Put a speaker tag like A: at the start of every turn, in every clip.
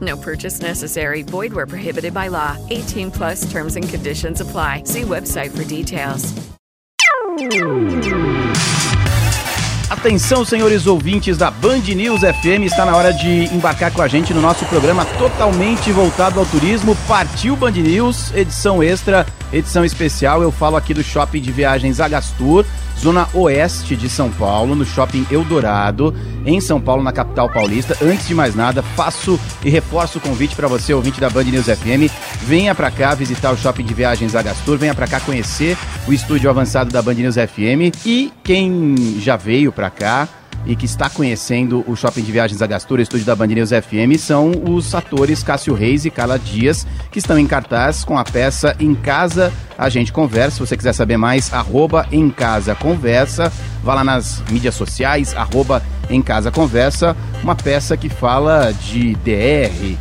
A: No purchase necessary. Void where prohibited by law. 18 plus terms and conditions apply. See website for details.
B: Atenção, senhores ouvintes da Band News FM, está na hora de embarcar com a gente no nosso programa totalmente voltado ao turismo. Partiu Band News, edição extra, edição especial. Eu falo aqui do Shopping de Viagens Agastur, zona oeste de São Paulo, no Shopping Eldorado, em São Paulo, na capital paulista. Antes de mais nada, faço e reforço o convite para você, ouvinte da Band News FM. Venha para cá visitar o Shopping de Viagens Agastur, venha para cá conhecer o estúdio avançado da Band News FM. E quem já veio para cá e que está conhecendo o Shopping de Viagens Agastura, estúdio da Band News FM, são os atores Cássio Reis e Carla Dias, que estão em cartaz com a peça Em Casa a gente conversa. Se você quiser saber mais, arroba Em Casa Conversa. Vá lá nas mídias sociais, arroba Em Casa Conversa. Uma peça que fala de DR,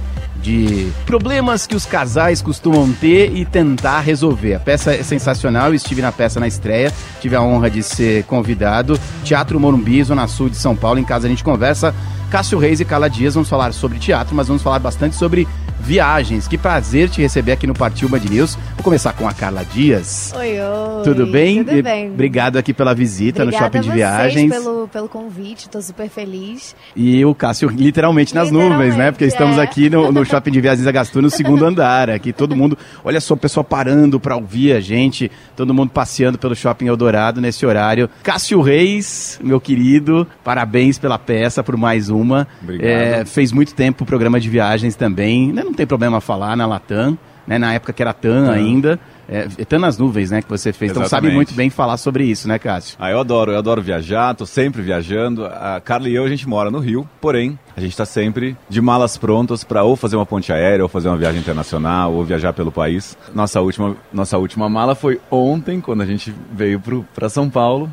B: de problemas que os casais costumam ter e tentar resolver. A peça é sensacional, eu estive na peça na estreia, tive a honra de ser convidado. Teatro Morumbi, Zona Sul de São Paulo, em casa a gente conversa. Cássio Reis e Carla Dias, vamos falar sobre teatro, mas vamos falar bastante sobre viagens. Que prazer te receber aqui no Partiu Band News. Vou começar com a Carla Dias.
C: Oi, oi.
B: Tudo bem?
C: Tudo bem.
B: Obrigado aqui pela visita
C: Obrigada
B: no Shopping de Viagens.
C: Pelo, pelo convite, tô super feliz.
B: E o Cássio literalmente nas
C: Literalmente,
B: nuvens, né? Porque estamos
C: é.
B: aqui no, no Shopping de Viagens da Gastur, no segundo andar. Aqui todo mundo, olha só, o pessoal parando para ouvir a gente, todo mundo passeando pelo Shopping Eldorado nesse horário. Cássio Reis, meu querido, parabéns pela peça, por mais uma.
D: Obrigado.
B: É, fez muito tempo o programa de viagens também, né? Não tem problema falar na Latam, né? Na época que era TAM ainda. É, TAM nas nuvens, né? Que você fez. Então sabe
D: Exatamente.
B: muito bem falar sobre isso, né, Cássio?
D: Ah, eu adoro, eu adoro viajar, tô sempre viajando. A Carla e eu, a gente mora no Rio, porém, a gente tá sempre de malas prontas para ou fazer uma ponte aérea, ou fazer uma viagem internacional, ou viajar pelo país. Nossa última, nossa última mala foi ontem, quando a gente veio para São Paulo.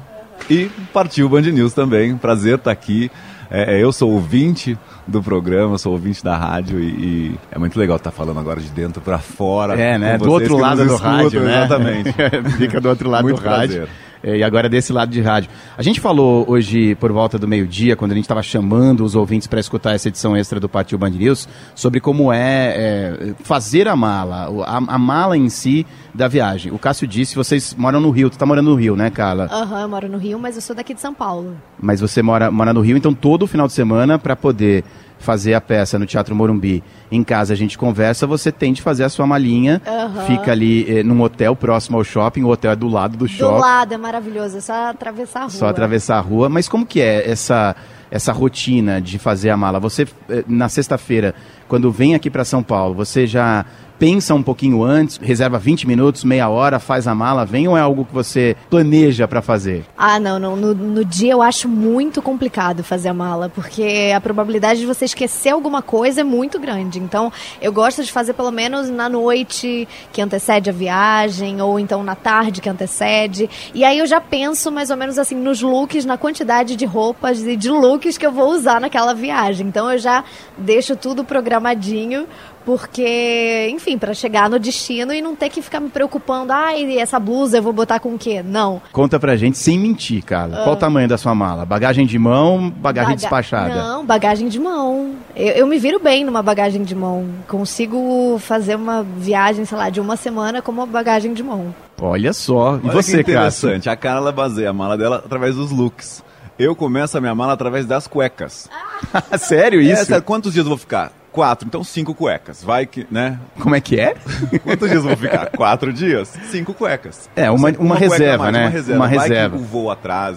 D: E partiu o Band News também. Prazer estar aqui. É, é, eu sou ouvinte do programa, sou ouvinte da rádio e, e é muito legal estar falando agora de dentro para fora.
B: É, né? Do outro lado do
D: escutam,
B: rádio, né?
D: Exatamente.
B: Fica do outro lado
D: Muito
B: do rádio.
D: prazer.
B: É, E agora desse lado de rádio. A gente falou hoje, por volta do meio-dia, quando a gente estava chamando os ouvintes para escutar essa edição extra do Partiu Band News, sobre como é, é, fazer a mala, a, a mala em si da viagem. O Cássio disse, vocês moram no Rio, tu tá morando no Rio, né, Carla?
C: Aham, eu moro no Rio, mas eu sou daqui de São Paulo.
B: Mas você mora, mora no Rio, então todo final de semana, para poder fazer a peça no Teatro Morumbi, em casa a gente conversa, você tem de fazer a sua malinha,
C: Aham.
B: fica ali eh, num hotel próximo ao shopping, o hotel é do lado do
C: Do
B: shopping,
C: lado, é maravilhoso, é só atravessar a rua.
B: só atravessar a rua. Mas como que é essa, essa rotina de fazer a mala? Você, eh, na sexta-feira, quando vem aqui para São Paulo, você já pensa um pouquinho antes, reserva 20 minutos, meia hora, faz a mala, vem ou é algo que você planeja para fazer?
C: Ah, não, não. No, no dia eu acho muito complicado fazer a mala, porque a probabilidade de você esquecer alguma coisa é muito grande. Então, eu gosto de fazer pelo menos na noite que antecede a viagem, ou então na tarde que antecede. E aí eu já penso mais ou menos assim nos looks, na quantidade de roupas e de looks que eu vou usar naquela viagem. Então, eu já deixo tudo programadinho. Porque, enfim, para chegar no destino e não ter que ficar me preocupando, ai, essa blusa eu vou botar com o quê? Não.
B: Conta pra gente sem mentir, Carla. Qual o tamanho da sua mala? Bagagem de mão, bagagem
C: Baga-
B: despachada?
C: Não, bagagem de mão. Eu, eu me viro bem numa bagagem de mão. Consigo fazer uma viagem, sei lá, de uma semana com uma bagagem de mão.
B: Olha só. E
D: Olha
B: você,
D: que
B: Cássio?
D: interessante. A Carla baseia a mala dela através dos looks. Eu começo a minha mala através das cuecas.
B: Sério
D: É,
B: isso?
D: sério, quantos dias eu vou ficar? Quatro, então cinco cuecas. Vai que, né?
B: Como é que é?
D: Quantos dias vão ficar? Quatro dias? Cinco cuecas.
B: É, uma, uma,
D: cueca a
B: reserva,
D: mais,
B: né?
D: Uma reserva.
B: Uma
D: Vai
B: reserva.
D: que o voo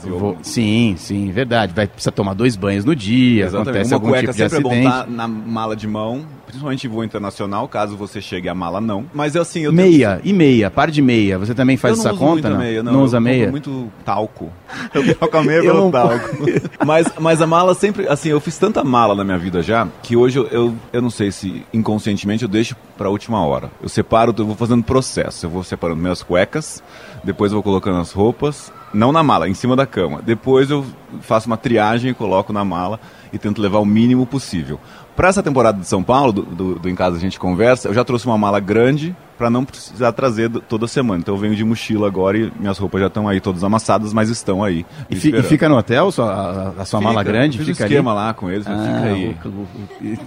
D: ou-
B: Vou- Sim, sim, verdade. Vai precisar tomar dois banhos no dia,
D: Exatamente.
B: acontece
D: Uma
B: algum
D: cueca
B: tipo de
D: sempre é
B: acidente.
D: bom estar na mala de mão, principalmente voo internacional, caso você chegue a mala não. Mas assim, eu
B: Meia, e meia, par de meia. Você também faz essa conta, não?
D: meia, não.
B: Não
D: Eu
B: usa meia?
D: muito talco. Eu troco a meia pelo
B: não-
D: talco. mas, mas a mala sempre, assim, eu fiz tanta mala na minha vida já, que hoje eu, eu, eu não sei se inconscientemente eu deixo pra última hora. Eu separo, eu vou fazendo processo. Eu vou separando minhas cuecas, depois eu vou colocando as roupas, não na mala, em cima da cama. Depois eu faço uma triagem e coloco na mala e tento levar o mínimo possível. Para essa temporada de São Paulo, do, do, do Em Casa a gente conversa, eu já trouxe uma mala grande para não precisar trazer toda semana. Então eu venho de mochila agora e minhas roupas já estão aí todas amassadas, mas estão aí.
B: E, fi- e fica no hotel sua- a, a sua mala
D: Fica.
B: grande?
D: Fiz
B: fica
D: um
B: ali?
D: esquema lá com eles,
B: Ah,
D: fica aí.
B: o- o-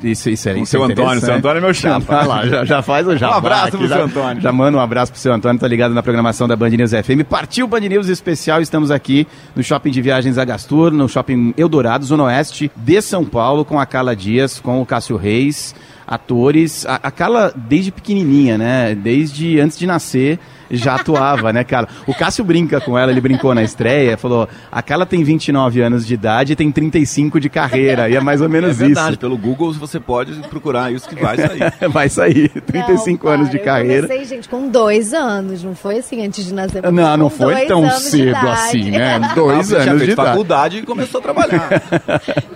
B: Isso, isso é, isso
D: seu
B: é
D: Antônio, seu Antônio é meu chapa.
B: Vai lá, já, já faz o jabá
D: Um abraço
B: aqui,
D: pro
B: já,
D: seu Antônio.
B: Já manda um abraço pro seu Antônio, tá ligado na programação da Band News FM. Partiu Band News especial, estamos aqui no Shopping de Viagens Agastur, no Shopping Eldorado, Zona Oeste de São Paulo, com a Carla Dias, com o Cássio Reis, atores. A, a Carla, desde pequenininha, né? Desde antes de nascer, já atuava, né, Carla? O Cássio brinca com ela, ele brincou na estreia, falou: a Carla tem 29 anos de idade e tem 35 de carreira, e é mais ou
D: É
B: menos
D: verdade,
B: isso.
D: pelo Google você pode procurar isso que vai sair.
B: Vai sair, 35
C: Não,
B: anos de carreira.
C: Eu comecei, gente, com dois anos. Não foi assim antes de nascer. eu
B: Não, não foi tão cedo assim, né? Dois anos de idade.
D: faculdade e começou a trabalhar.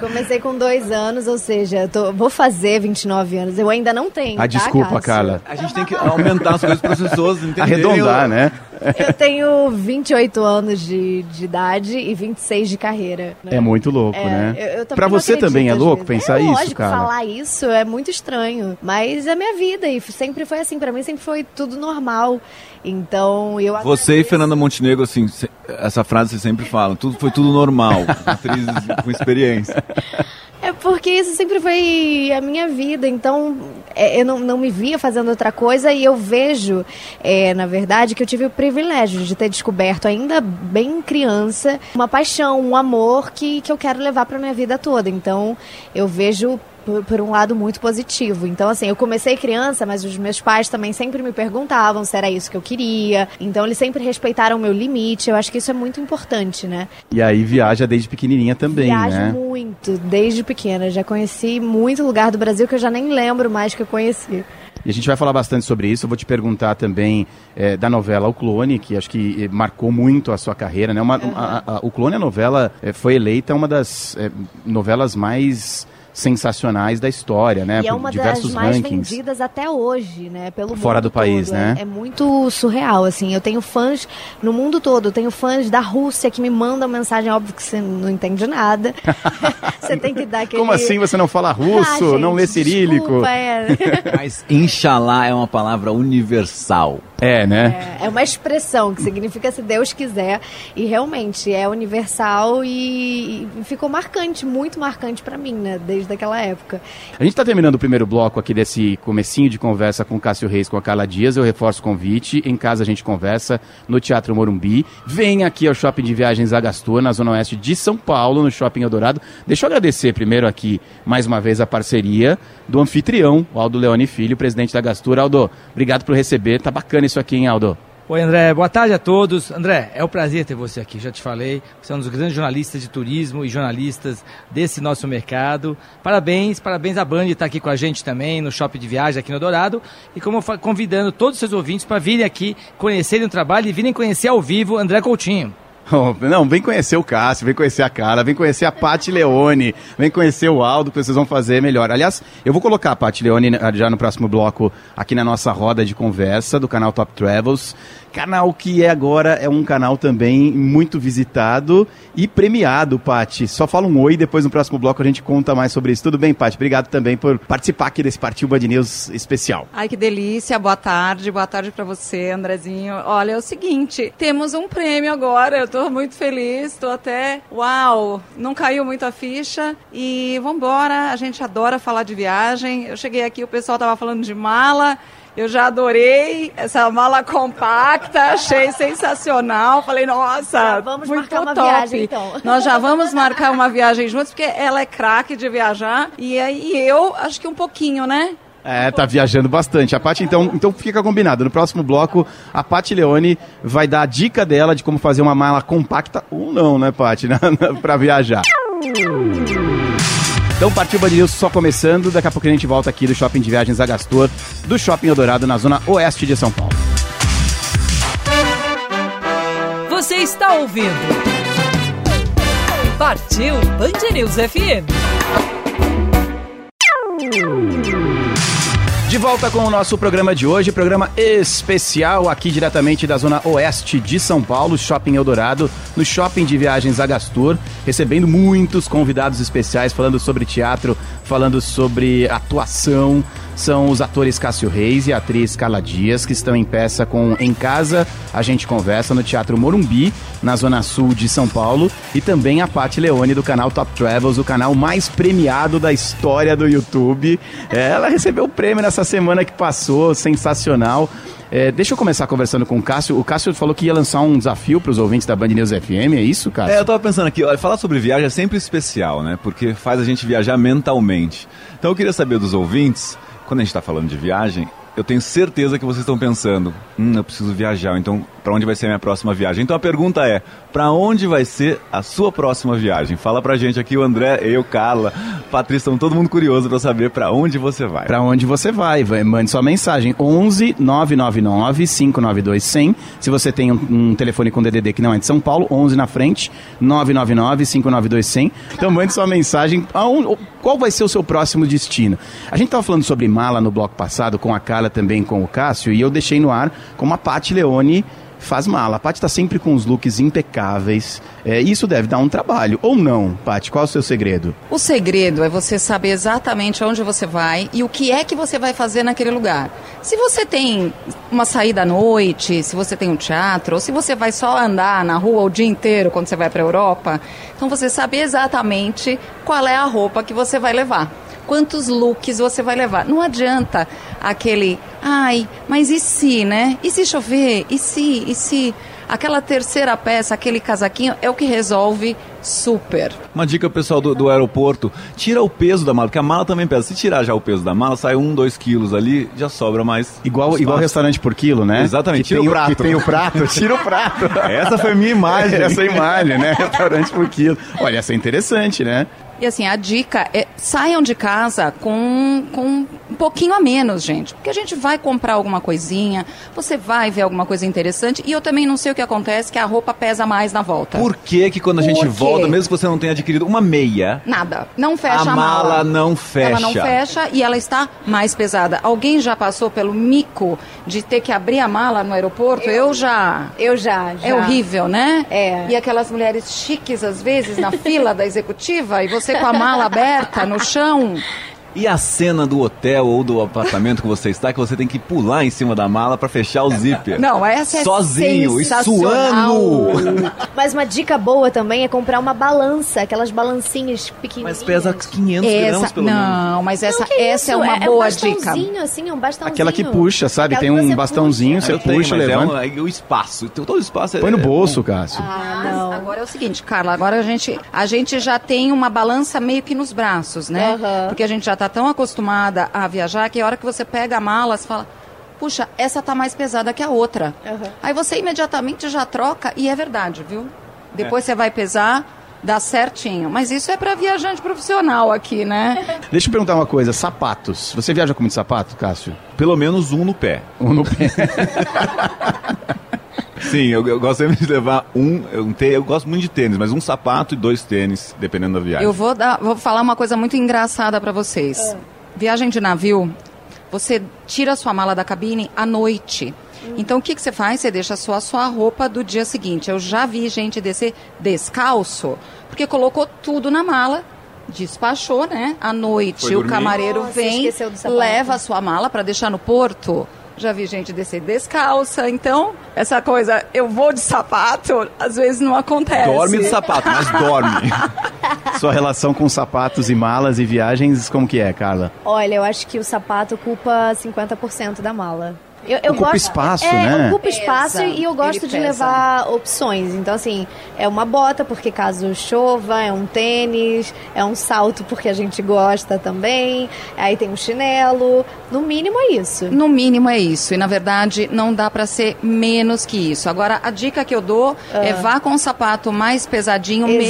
C: Comecei com dois anos, ou seja, tô- vou fazer 29 anos. Eu ainda não tenho.
B: Ah,
C: tá,
B: desculpa? Carla.
D: A gente tem que aumentar as coisas para as pessoas entenderem.
B: Arredondar, né?
C: Eu tenho 28 anos de, de idade e 26 de carreira. né?
B: É muito louco,
C: É,
B: né?
C: eu- eu também
B: pra
C: não
B: você também é louco
C: vezes.
B: pensar
C: é
B: isso,
C: lógico,
B: cara?
C: falar isso é muito estranho. Mas é minha vida e sempre foi assim. Pra mim sempre foi tudo normal. Então eu
D: Você e
C: agradeço.
D: Fernanda Montenegro, assim, essa frase você sempre fala, tudo foi tudo normal, atrizes com experiência.
C: É porque isso sempre foi a minha vida, então é, eu não, não me via fazendo outra coisa e eu vejo, é, na verdade, que eu tive o privilégio de ter descoberto ainda bem criança uma paixão, um amor que, que eu quero levar para minha vida toda. Então eu vejo por, por um lado muito positivo. Então, assim, eu comecei criança, mas os meus pais também sempre me perguntavam se era isso que eu queria. Então, eles sempre respeitaram o meu limite. Eu acho que isso é muito importante, né?
B: E aí viaja desde pequenininha também,
C: Viajo
B: né?
C: muito, desde pequena. Já conheci muito lugar do Brasil que eu já nem lembro mais que eu conheci.
B: E a gente vai falar bastante sobre isso. Eu vou te perguntar também eh, da novela O Clone, que acho que eh, marcou muito a sua carreira. Né? Uma, a- a- o Clone, a novela, eh, foi eleita uma das eh, novelas mais sensacionais da história, né?
C: e é uma
B: diversos
C: das mais
B: rankings.
C: vendidas até hoje, né? Pelo
B: Fora
C: mundo
B: do país,
C: todo.
B: né?
C: É, é muito surreal, assim. Eu tenho fãs no mundo todo. Eu tenho fãs da Rússia que me mandam mensagem. Óbvio que você não entende nada. você tem que dar aquele...
B: Como assim você não fala russo,
C: Ah,
B: não
C: gente,
B: lê cirílico?
C: desculpa, é.
D: Mas Inxalá é uma palavra universal.
B: É, né?
C: É uma expressão que significa se Deus quiser. E realmente é universal e, e ficou marcante, muito marcante pra mim, né? Desde aquela época.
B: A gente está terminando o primeiro bloco aqui desse comecinho de conversa com o Cássio Reis, com a Carla Dias. Eu reforço o convite. Em casa a gente conversa no Teatro Morumbi. Vem aqui ao Shopping de Viagens Agastor, na Zona Oeste de São Paulo, no Shopping Eldorado. Deixa eu agradecer primeiro aqui, mais uma vez, a parceria do anfitrião, o Aldo Leone Filho, presidente da Gastura. Aldo, obrigado por receber. Tá bacana isso aqui, hein, Aldo?
E: Oi, André. Boa tarde a todos. André, é um prazer ter você aqui. Já te falei, você é um dos grandes jornalistas de turismo e jornalistas desse nosso mercado. Parabéns, parabéns à Band estar aqui com a gente também no Shopping de Viagem aqui no Dourado. E como convidando todos os seus ouvintes para virem aqui, conhecerem o trabalho e virem conhecer ao vivo André Coutinho.
B: Não, vem conhecer o Cássio, vem conhecer a Carla, vem conhecer a Pati Leone, vem conhecer o Aldo, que vocês vão fazer melhor. Aliás, eu vou colocar a Pati Leone eh, já no próximo bloco aqui na nossa roda de conversa do canal Top Travels. Canal que é agora é um canal também muito visitado e premiado, Pati. Só fala um oi, depois no próximo bloco a gente conta mais sobre isso. Tudo bem, Pati? Obrigado também por participar aqui desse Partiu Band News especial.
F: Ai, que delícia. Boa tarde. Boa tarde para você, Andrezinho. Olha, é o seguinte, temos um prêmio agora. Eu tô muito feliz. Tô até, uau, não caiu muito a ficha. E vambora. A gente adora falar de viagem. Eu cheguei aqui, o pessoal tava falando de mala. Eu já adorei essa mala compacta, achei sensacional. Falei, nossa,
C: vamos
F: muito
C: marcar uma
F: top.
C: viagem, então.
F: Nós já vamos marcar uma viagem juntos, porque ela é craque de viajar. E aí eu, acho que um pouquinho, né?
B: É, tá viajando bastante. A Paty, então, então fica combinado. No próximo bloco, a Paty Leone vai dar a dica dela de como fazer uma mala compacta ou não, né, Paty, para viajar. Então partiu Band News só começando. Daqui a pouco a gente volta aqui do Shopping de Viagens Agastor, do Shopping Eldorado, na zona oeste de São Paulo.
G: Você está ouvindo. Partiu Band News FM.
B: De volta com o nosso programa de hoje, programa especial aqui diretamente da zona oeste de São Paulo, Shopping Eldorado, no Shopping de Viagens Agastor, recebendo muitos convidados especiais falando sobre teatro, falando sobre atuação. São os atores Cássio Reis e a atriz Carla Dias, que estão em peça com Em Casa, a gente conversa no Teatro Morumbi, na zona sul de São Paulo, e também a Paty Leone do canal Top Travels, o canal mais premiado da história do YouTube. Ela recebeu o prêmio nessa semana que passou, sensacional. É, deixa eu começar conversando com o Cássio. O Cássio falou que ia lançar um desafio para os ouvintes da Band News FM, é isso, Cássio?
D: É, eu tava pensando aqui, olha, falar sobre viagem é sempre especial, né? Porque faz a gente viajar mentalmente. Então eu queria saber dos ouvintes, quando a gente está falando de viagem, eu tenho certeza que vocês estão pensando, hum, eu preciso viajar, então para onde vai ser a minha próxima viagem? Então a pergunta é, para onde vai ser a sua próxima viagem? Fala pra gente aqui, o André, eu, Carla, Patrícia, estão todo mundo curioso para saber para onde você vai.
B: Para onde você vai? vai? Mande sua mensagem 11 999 592 100. Se você tem um, um, telefone com DDD que não é de São Paulo, 11 na frente, 999 592 100. Então mande sua mensagem. Aonde, qual vai ser o seu próximo destino? A gente estava falando sobre mala no bloco passado com a Carla também com o Cássio e eu deixei no ar com a Paty Leone faz mala. A Paty está sempre com os looks impecáveis. É, isso deve dar um trabalho. Ou não, Paty? Qual é o seu segredo?
F: O segredo é você saber exatamente onde você vai e o que é que você vai fazer naquele lugar. Se você tem uma saída à noite, se você tem um teatro, ou se você vai só andar na rua o dia inteiro quando você vai para a Europa, então você sabe exatamente qual é a roupa que você vai levar quantos looks você vai levar. Não adianta aquele, ai, mas e se, né? E se chover? E se? E se? Aquela terceira peça, aquele casaquinho, é o que resolve super.
D: Uma dica pessoal do, do, aeroporto: tira o peso da mala, porque a mala também pesa. Se tirar já o peso da mala, sai um, dois quilos ali, já sobra mais.
B: Igual, igual restaurante por quilo, né?
D: Exatamente,
B: que tira tem o prato. Que tem o prato, tira o prato.
D: essa foi a minha imagem.
B: essa imagem, né? Restaurante por quilo. Olha, essa é interessante, né?
F: E assim, a dica é saiam de casa com, com um pouquinho a menos, gente. Porque a gente vai comprar alguma coisinha, você vai ver alguma coisa interessante. E eu também não sei o que acontece, que a roupa pesa mais na volta.
D: Por que que quando a gente volta, mesmo que você não tenha adquirido uma meia...
F: Nada. Não fecha a,
D: a
F: mala.
D: mala não fecha.
F: Ela não fecha e ela está mais pesada. Alguém já passou pelo mico de ter que abrir a mala no aeroporto? Eu, eu já.
C: Eu já, já.
F: É horrível, né?
C: É.
F: E aquelas mulheres chiques, às vezes, na fila da executiva, e você com a mala aberta no chão.
D: E a cena do hotel ou do apartamento que você está, que você tem que pular em cima da mala para fechar o zíper.
F: Não, essa é
D: Sozinho e suando.
C: Mas uma dica boa também é comprar uma balança, aquelas balancinhas pequenininhas.
D: Mas pesa 500
F: essa,
D: gramas pelo
F: não,
D: menos.
F: Não, mas essa,
C: não,
F: essa é uma
C: é,
F: boa
C: é um
F: dica.
C: assim, um bastãozinho.
B: Aquela que puxa, sabe?
C: Aquela
B: tem um
C: você
B: bastãozinho,
C: puxa.
B: você puxa,
D: tem,
B: levanta.
D: É um, o espaço, todo o espaço.
B: Põe no
D: é,
B: bolso, Cássio.
F: Ah, não. Agora é o seguinte, Carla, agora a gente, a gente já tem uma balança meio que nos braços, né?
C: Uhum.
F: Porque a gente já está tão acostumada a viajar que a hora que você pega a mala, você fala, puxa, essa tá mais pesada que a outra.
C: Uhum.
F: Aí você imediatamente já troca e é verdade, viu? Depois é. você vai pesar, dá certinho. Mas isso é para viajante profissional aqui, né?
B: Deixa eu perguntar uma coisa, sapatos. Você viaja com muito sapato, Cássio?
D: Pelo menos um no pé.
B: Um no pé.
D: Sim, eu, eu, gosto sempre de levar um, um eu gosto muito de tênis, mas um sapato e dois tênis, dependendo da viagem.
F: Eu vou, dar, vou falar uma coisa muito engraçada para vocês.
C: É.
F: Viagem de navio, você tira a sua mala da cabine à noite. Então o que, que você faz? Você deixa só a sua roupa do dia seguinte. Eu já vi gente descer descalço, porque colocou tudo na mala, despachou, né? À noite o camareiro
C: Nossa,
F: vem, leva a sua mala para deixar no porto. Já vi gente descer descalça. Então, essa coisa, eu vou de sapato, às vezes não acontece.
D: Dorme de sapato, mas dorme.
B: Sua relação com sapatos e malas e viagens, como que é, Carla?
C: Olha, eu acho que o sapato ocupa 50% da mala. Eu, eu
B: Ocupa
C: gosto,
B: espaço,
C: é,
B: né?
C: Ocupa espaço
F: Pesa,
C: e eu gosto de
F: pesa.
C: levar opções. Então, assim, é uma bota, porque caso chova, é um tênis, é um salto, porque a gente gosta também. Aí tem um chinelo. No mínimo é isso.
F: No mínimo é isso. E na verdade não dá para ser menos que isso. Agora a dica que eu dou é vá com o sapato mais pesadinho me- no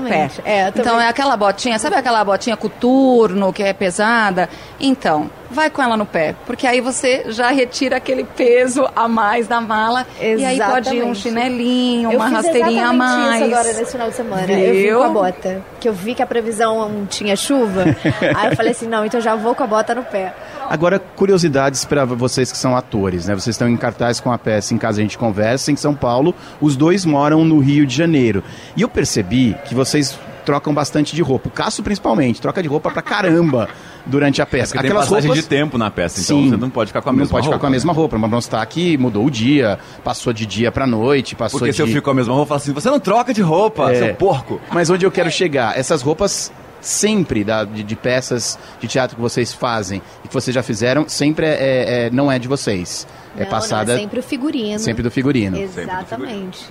F: pé.
C: Exatamente. É,
F: então é aquela botinha, sabe aquela botinha coturno que é pesada? Então, vai com ela no pé, porque aí você já retira aquele peso a mais da mala e aí pode ir um
C: Exatamente.
F: chinelinho,
C: Eu
F: uma
C: fiz
F: rasteirinha a
C: exatamente
F: mais.
C: isso agora nesse final de semana. Eu vim
F: Viu?
C: com a bota. Que eu vi que a previsão tinha chuva. aí eu falei assim, não, então já vou com a bota no pé.
B: Agora, curiosidades para vocês que são atores, né? Vocês estão em cartaz com a peça Em Casa a Gente Conversa, em São Paulo. Os dois moram no Rio de Janeiro. E eu percebi que vocês trocam bastante de roupa. O Caço, principalmente, troca de roupa pra caramba durante a peça.
D: É Porque tem passagem de tempo na peça, então você não pode ficar com a
B: não
D: mesma
B: pode ficar
D: roupa,
B: com a
D: né?
B: mesma roupa. Mas não está aqui, mudou o dia, passou de dia pra noite, passou
D: Porque
B: de...
D: se eu fico com a mesma roupa, eu falo assim, você não troca de roupa,
B: É.
D: seu porco.
B: Mas onde eu quero chegar? Essas roupas sempre da- de, de peças de teatro que vocês fazem e que vocês já fizeram, sempre é, é- é- não é de vocês. É
C: Não,
B: passada
C: Não, é sempre o figurino.
B: sempre do figurino.
C: Exatamente.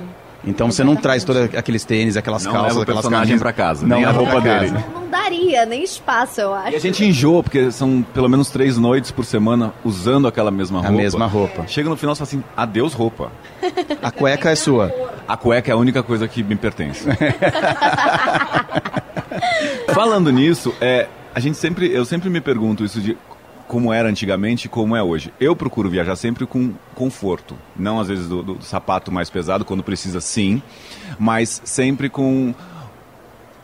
B: Então você não traz todos aqueles tênis, aquelas
D: Não
B: calças, aquelas
D: personagem
B: camisas.
D: pra casa,
B: não
D: nem a roupa dele.
B: casa.
C: Não daria nem espaço, eu acho.
D: E a gente enjoa, porque são pelo menos três noites por semana usando aquela mesma
B: A
D: roupa.
B: mesma roupa.
D: Chega no final e fala assim, adeus roupa.
B: A cueca é sua.
D: A cueca é a única coisa que me pertence. Falando nisso, é, a gente sempre, eu sempre me pergunto isso de como era antigamente e como é hoje. Eu procuro viajar sempre com conforto, não às vezes do, do- sapato mais pesado quando precisa, sim, mas sempre com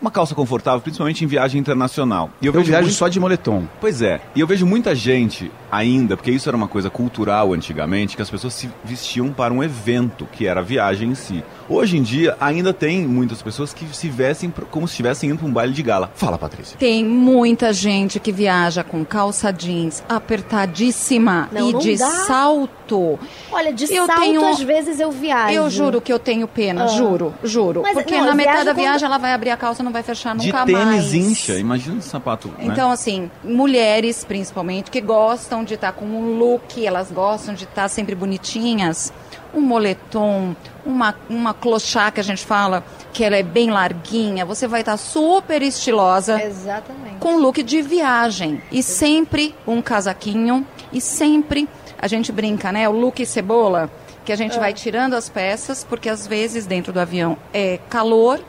D: uma calça confortável, principalmente em viagem internacional. E
B: Eu,
D: vejo
B: viajo
D: muito-
B: só de moletom.
D: Pois é, e eu vejo muita gente ainda, porque isso era uma coisa cultural antigamente, que as pessoas se vestiam para um evento, que era a viagem em si. Hoje em dia, ainda tem muitas pessoas que se vestem como se estivessem indo para um baile de gala. Fala, Patrícia.
F: Tem muita gente que viaja com calça jeans apertadíssima
C: Não,
F: e
C: não
F: de
C: dá.
F: salto.
C: Olha, de
F: Eu
C: salto
F: tenho-
C: às vezes eu viajo.
F: Eu juro que eu tenho pena,
C: Ah.
F: juro, juro.
C: Mas,
F: Porque
C: não,
F: na metade da
C: quando-
F: viagem ela vai abrir a calça e não vai fechar
D: De
F: nunca
D: tênis
F: mais.
D: incha, imagina esse sapato. né?
F: Então, assim, mulheres principalmente que gostam de estar com um look, elas gostam de estar sempre bonitinhas. Um moletom, uma, uma clochá que a gente fala, que ela é bem larguinha, você vai estar super estilosa.
C: Exatamente.
F: Com look de viagem. E sempre um casaquinho. E sempre, a gente brinca, né? O look cebola, que a gente
C: Ah.
F: vai tirando as peças, porque às vezes dentro do avião é calor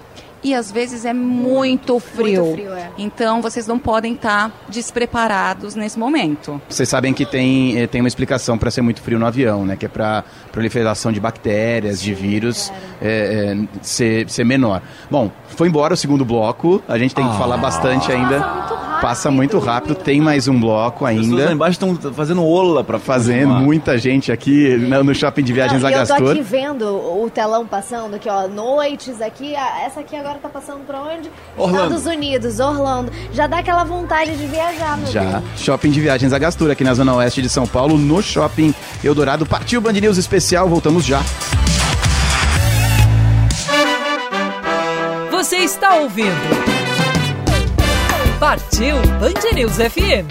F: e às vezes é muito frio.
C: frio, é.
F: Então vocês não podem estar despreparados nesse momento.
B: Vocês sabem que tem, eh, tem uma explicação para ser muito frio no avião, né? Que é para proliferação de bactérias, de vírus eh, eh, ser, ser menor. Bom, foi embora o segundo bloco. A gente tem que
D: Ah.
B: falar bastante ainda. Passa muito rápido. Tem mais um bloco
D: As pessoas lá
B: ainda.
D: embaixo estão fazendo ola para
B: Fazendo muita gente aqui no no shopping de viagens
C: Não, e eu tô
B: Agastor.
C: aqui vendo o telão passando aqui, ó, noites aqui. Essa aqui agora tá passando pra onde?
B: Orlando.
C: Estados Unidos, Orlando. Já dá aquela vontade de viajar, meu
B: Já.
C: Deus.
B: Shopping de Viagens Agastura, aqui na Zona Oeste de São Paulo, no Shopping Eldorado. Partiu Band News Especial, voltamos já.
G: Você está ouvindo. Partiu Band News FM.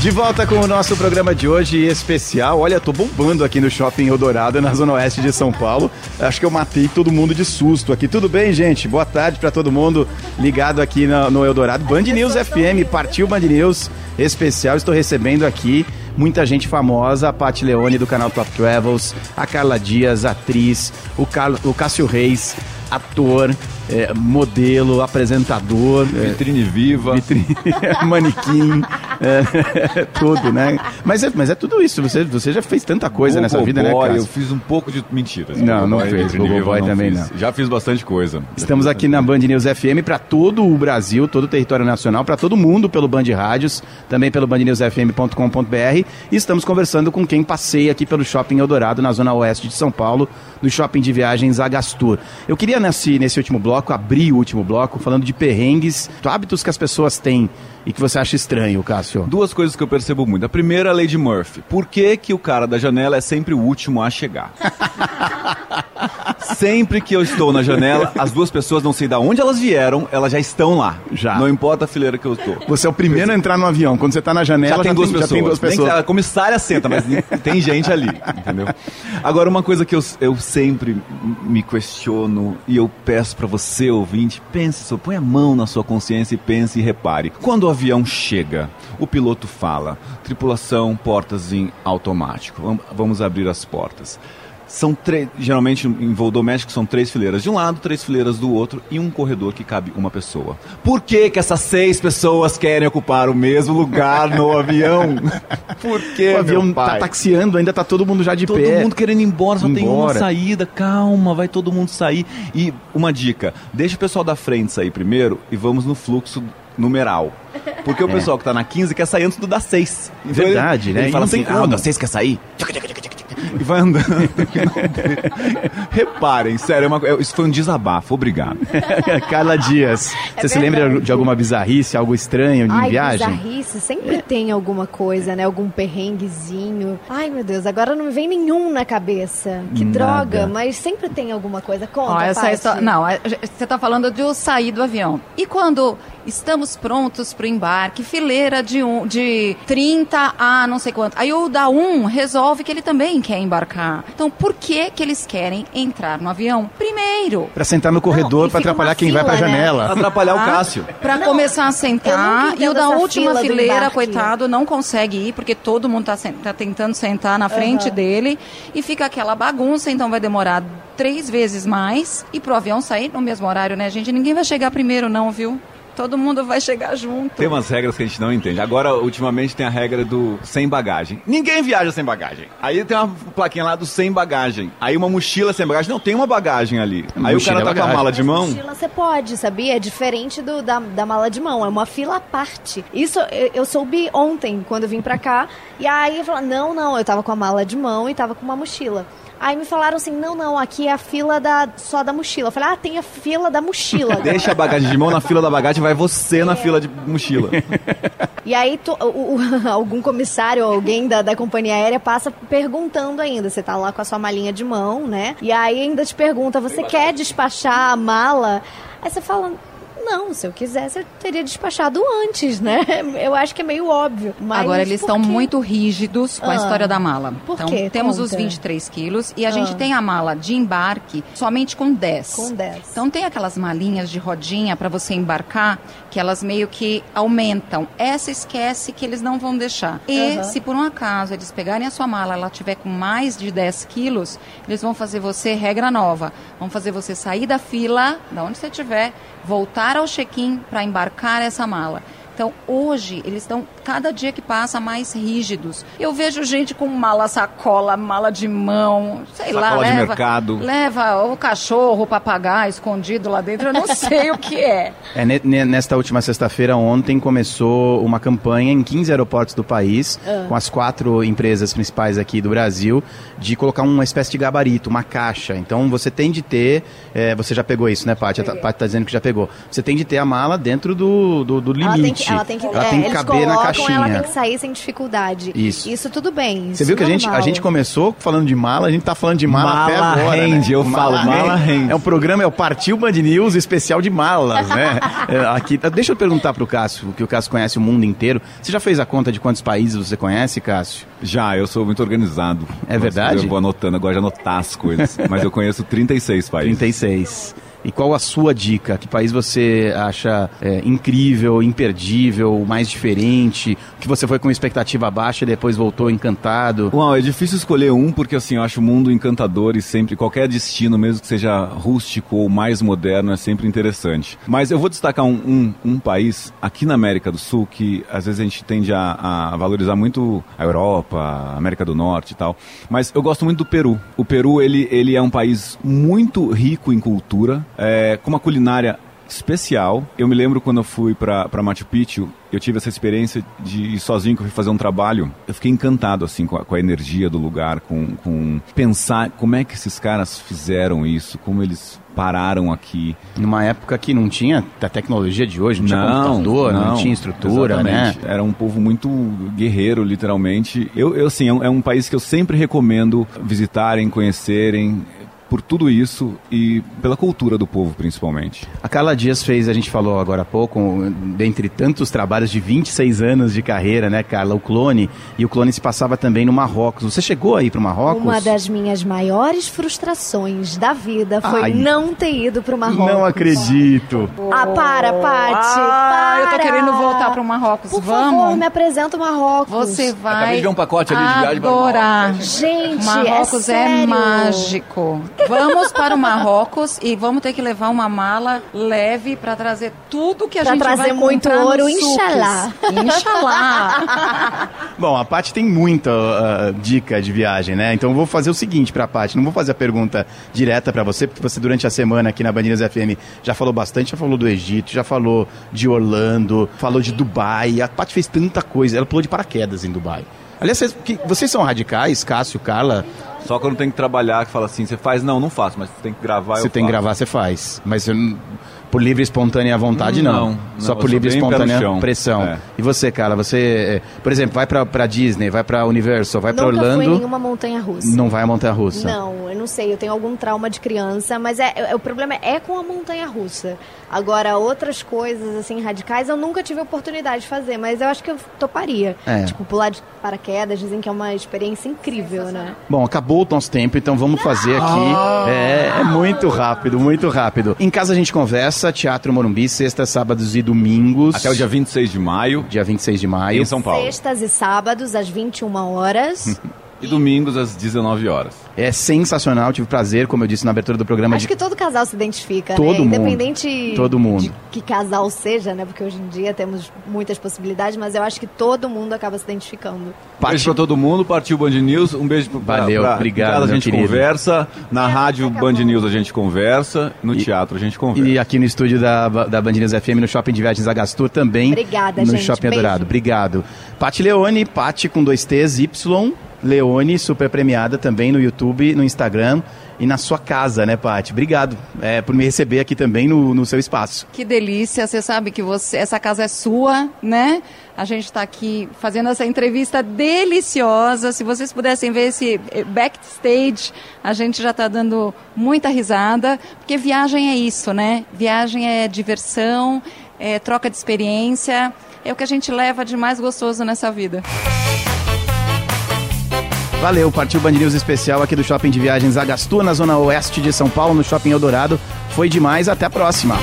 B: De volta com o nosso programa de hoje especial. Olha, tô bombando aqui no Shopping Eldorado, na Zona Oeste de São Paulo. Acho que eu matei todo mundo de susto aqui. Tudo bem, gente? Boa tarde pra todo mundo ligado aqui no, no Eldorado. Band News FM, partiu Band News especial. Estou recebendo aqui muita gente famosa, a Paty Leone do canal Top Travels, a Carla Dias, atriz, o, Carlo, o Cássio Reis, ator, é, modelo, apresentador.
D: Vitrine viva.
B: Vitrine, manequim, é, tudo, né? Mas é, mas é tudo isso. Você, você já fez tanta coisa nessa vida, né,
D: Gogoboy,
B: Cássio?
D: Eu fiz um pouco de mentiras.
B: Não, não
D: Gogoboy,
B: fez.
D: Vitrine
B: Gogoboy
D: Viva,
B: também
D: fiz.
B: não.
D: Já fiz bastante coisa.
B: Estamos aqui na Band News FM para todo o Brasil, todo o território nacional, para todo mundo pelo Band Rádios, também pelo bandnewsfm.com.br. E estamos conversando com quem passeia aqui pelo Shopping Eldorado, na zona oeste de São Paulo, no Shopping de Viagens Agastur. Eu queria, nesse, nesse último bloco, bloco, abrir o último bloco, falando de perrengues, hábitos que as pessoas têm e que você acha estranho, Cássio?
D: Duas coisas que eu percebo muito. A primeira, a de Murphy. Por que, que o cara da janela é sempre o último a chegar? sempre que eu estou na janela, as duas pessoas, não sei de onde elas vieram, elas já estão lá.
B: Já.
D: Não importa a fileira que eu estou.
B: Você é o primeiro a entrar no avião. Quando você está na janela,
D: já tem, duas, pessoas.
B: já tem duas
D: Nem
B: pessoas.
D: que a comissária senta, mas tem gente ali, entendeu? Agora, uma coisa que eu, eu sempre me questiono e eu peço para você, ouvinte, pense, só põe a mão na sua consciência e pense e repare. Quando o avião chega, o piloto fala: tripulação, portas em automático. Vam- Vamos abrir as portas. São três, geralmente em voo doméstico são três fileiras de um lado, três fileiras do outro e um corredor que cabe uma pessoa. Por que que essas seis pessoas querem ocupar o mesmo lugar no avião? Por que,
B: o avião tá taxiando, ainda tá todo mundo já de
D: todo
B: pé.
D: mundo querendo ir embora, só tem uma
B: Embora.
D: saída. Calma, vai todo mundo sair. E uma dica: deixa o pessoal da frente sair primeiro e vamos no fluxo numeral. Porque o
B: É.
D: pessoal que tá na 15 quer sair antes do da 6. Então
B: Verdade,
D: ele,
B: né?
D: Ele
B: E
D: fala assim: ah, o da 6 quer sair? E vai andando. Reparem, sério, é uma- é- isso foi um desabafo. Obrigado.
B: Carla Dias,
C: É
B: você se lembra
C: verdade.
B: de alguma bizarrice, algo estranho em
C: Ai,
B: viagem?
C: bizarrice, sempre tem alguma coisa, né? Algum perrenguezinho. Ai, meu Deus, agora não me vem nenhum na cabeça. Que
B: Nada.
C: droga, mas sempre tem alguma coisa. Conta,
F: Ó, essa história, não, a- você está falando de eu sair do avião. E quando estamos prontos para o embarque, fileira de, um, de 30 a não sei quanto. Aí o da 1 resolve que ele também quer embarcar. Então, por que que eles querem entrar no avião? Primeiro,
B: Pra sentar no corredor, pra
C: fica
B: atrapalhar quem vai pra
C: fila, né?
B: janela.
D: Atrapalhar o
F: Ah,
D: Cássio.
F: Pra
C: Não,
F: começar a sentar e o da última
C: fila
F: fileira,
C: embarque.
F: coitado, não consegue ir porque todo mundo tá, sen- tá tentando sentar na frente
C: Aham.
F: dele e fica aquela bagunça, então vai demorar três vezes mais e pro avião sair no mesmo horário, né, gente? Ninguém vai chegar primeiro não, viu? Todo mundo vai chegar junto.
D: Tem umas regras que a gente não entende. Agora, ultimamente, tem a regra do sem bagagem. Ninguém viaja sem bagagem. Aí tem uma plaquinha lá do sem bagagem. Aí uma mochila sem bagagem. Não, tem uma bagagem ali. Aí o
B: Mochila
D: cara
B: é
D: tá com a mala de mão.
C: Mochila você pode, sabia? É diferente do, da, da mala de mão, é uma fila à parte. Isso eu, eu soube ontem, quando eu vim pra cá. E aí eu falei, não, não, eu tava com a mala de mão e tava com uma mochila. Aí me falaram assim, não, não, aqui é a fila da, só da mochila. Eu falei, ah, tem a fila da mochila.
D: Deixa a bagagem de mão na fila da bagagem, vai você
C: É.
D: na fila de mochila.
C: E aí to- o- o- algum comissário ou alguém da, da companhia aérea passa perguntando ainda. Você tá lá com a sua malinha de mão, né? E aí ainda te pergunta, você quer despachar a mala? Aí você fala. Não, se eu quisesse, eu teria despachado antes, né? Eu acho que é meio óbvio. Mas
F: Agora eles estão muito rígidos com a
C: Ah.
F: história da mala.
C: Por
F: então
C: quê?
F: temos os
C: Conta.
F: 23 quilos e a
C: Ah.
F: gente tem a mala de embarque somente com 10.
C: Com 10.
F: Então tem aquelas malinhas de rodinha para você embarcar que elas meio que aumentam. Essa esquece que eles não vão deixar. E se por um acaso eles pegarem a sua mala, ela tiver com mais de 10 quilos, eles vão fazer você regra nova. Vão fazer você sair da fila, da onde você estiver, voltar ao check-in para embarcar essa mala. Então, hoje, eles estão, cada dia que passa, mais rígidos. Eu vejo gente com mala sacola, mala de mão, sei lá,
D: Sacola de
F: leva,
D: mercado.
F: leva o cachorro, o papagaio escondido lá dentro, eu não sei o que é.
B: É, ne- ne- nesta última sexta-feira, ontem, começou uma campanha em 15 aeroportos do país,
C: Ah.
B: com as quatro empresas principais aqui do Brasil, de colocar uma espécie de gabarito, uma caixa. Então, você tem de ter, é, você já pegou isso, né, Paty? A Paty tá dizendo que já pegou. Você tem de ter a mala dentro do, do, do
C: Ela tem
B: limite.
C: que, ela tem que,
B: Ela
C: é,
B: tem que caber na
C: colocam,
B: caixinha.
C: Ela tem que sair sem dificuldade.
B: Isso.
C: Isso tudo bem.
B: Você
C: isso
B: viu que a gente, a gente começou falando de mala, a gente tá falando de mala, até
D: Mala
B: agora.
D: rende,
B: né?
D: eu falo, mala rende.
B: É um programa, é o Partiu Band News especial de malas, né? É, aqui, deixa eu perguntar pro Cássio, que o Cássio conhece o mundo inteiro. Você já fez a conta de quantos países você conhece, Cássio?
D: Já, eu sou muito organizado.
B: É verdade?
D: Eu vou anotando, agora de anotar as coisas. Mas eu conheço 36 países.
B: 36. E qual a sua dica? Que país você acha é, incrível, imperdível, mais diferente? Que você foi com expectativa baixa e depois voltou encantado?
D: Uau, é difícil escolher um, porque assim, eu acho o mundo encantador e sempre, qualquer destino, mesmo que seja rústico ou mais moderno, é sempre interessante. Mas eu vou destacar um, um, um país aqui na América do Sul que às vezes a gente tende a, a valorizar muito a Europa, a América do Norte e tal. Mas eu gosto muito do Peru. O Peru, ele, ele é um país muito rico em cultura, é, com uma culinária especial. Eu me lembro quando eu fui pra Machu Picchu, eu tive essa experiência de ir sozinho, que eu fui fazer um trabalho. Eu fiquei encantado, assim, com a, com a energia do lugar, com, com pensar como é que esses caras fizeram isso, como eles pararam aqui.
B: Numa época que não tinha a tecnologia de hoje, não tinha computador, não, tinha estrutura, né?
D: exatamente. Era um povo muito guerreiro, literalmente. Eu, eu assim, é um, é um país que eu sempre recomendo visitarem, conhecerem por tudo isso e pela cultura do povo, principalmente.
B: A Carla Dias fez, a gente falou agora há pouco, dentre tantos trabalhos de 26 anos de carreira, né, Carla? O Clone. E o Clone se passava também no Marrocos. Você chegou aí para o Marrocos?
C: Uma das minhas maiores frustrações da vida foi
B: Ai.
C: não ter ido pro Marrocos.
B: Não acredito.
C: Ah, para, Paty.
F: Ah,
C: para.
F: pro Marrocos.
C: Por
F: Vamos?
C: favor, me apresenta o Marrocos.
F: Você vai
D: de ver um pacote ali de viagem para
F: adorar.
C: Gente,
F: Marrocos
C: é
F: é, mágico. Vamos para o Marrocos e vamos ter que levar uma mala leve para trazer tudo que a
C: Pra
F: gente
C: trazer
F: vai
C: muito
F: comprar
C: ouro, inshallah.
F: Inshallah.
B: Bom, a Paty tem muita ah, dica de viagem, né? Então eu vou fazer o seguinte pra Paty, não vou fazer a pergunta direta pra você, porque você durante a semana aqui na Bandeiras FM já falou bastante, já falou do Egito, já falou de Orlando, falou de Dubai. A Paty fez tanta coisa, ela pulou de paraquedas em Dubai. Aliás, vocês, que- vocês são radicais, Cássio, Carla?
D: Só quando tem que trabalhar, que fala assim, você faz, não, não faço, mas tem que gravar,
B: Você
D: eu
B: tem que gravar, você faz. Mas não- por livre e espontânea vontade, não.
D: Não, não,
B: Só por livre e espontânea pressão.
D: É.
B: E você, Carla, você, eh, por exemplo, vai pra, pra Disney, vai pra Universal, vai pra
C: Nunca fui em
B: Orlando,
C: nenhuma montanha russa.
B: não vai a montanha russa.
C: Não, eu não sei, eu tenho algum trauma de criança, mas é, é- o problema é com a montanha russa. Agora, outras coisas assim radicais eu nunca tive oportunidade de fazer, mas eu acho que eu toparia.
B: É.
C: Tipo, pular de paraquedas, dizem que é uma experiência incrível, né?
B: Bom, acabou o nosso tempo, então vamos fazer aqui. É, é muito rápido, muito rápido. Em casa a gente conversa, Teatro Morumbi, sextas, sábados e domingos.
D: Até o dia 26 de maio.
B: Dia 26 de maio.
D: Em São Paulo.
C: Sextas e sábados, às 21 horas.
D: E domingos às 19 horas.
B: É sensacional, tive prazer, como eu disse na abertura do programa,
C: Acho
B: de
C: que todo casal se identifica,
B: Todo
C: né?
B: mundo.
C: Independente
B: Todo mundo.
C: de que casal seja, né? Porque hoje em dia temos muitas possibilidades, mas eu acho que todo mundo acaba se identificando.
D: Beijo pra todo mundo, partiu Band News. Um beijo pra,
B: Valeu,
D: pra,
B: obrigado,
D: casa a gente
B: querido.
D: conversa, na rádio Band News a gente conversa, no teatro a gente conversa.
B: E aqui no estúdio da, da Band News FM, no Shopping de Viagens Agastur também.
C: Obrigada,
B: no
C: gente.
B: Shopping
C: Beijo.
B: Adorado. Obrigado. Pati Leone, Pati com dois T's, Y. Leone, super premiada também no YouTube, no Instagram e na sua casa, né, Pati? Obrigado é, por me receber aqui também no, no seu espaço.
F: Que delícia, você sabe que você, essa casa é sua, né? A gente está aqui fazendo essa entrevista deliciosa. Se vocês pudessem ver esse eh, backstage, a gente já está dando muita risada, porque viagem é isso, né? Viagem é diversão, é troca de experiência, é o que a gente leva de mais gostoso nessa vida.
B: Valeu, partiu Band News especial aqui do Shopping de Viagens Agastur, na zona oeste de São Paulo, no Shopping Eldorado. Foi demais, até a próxima.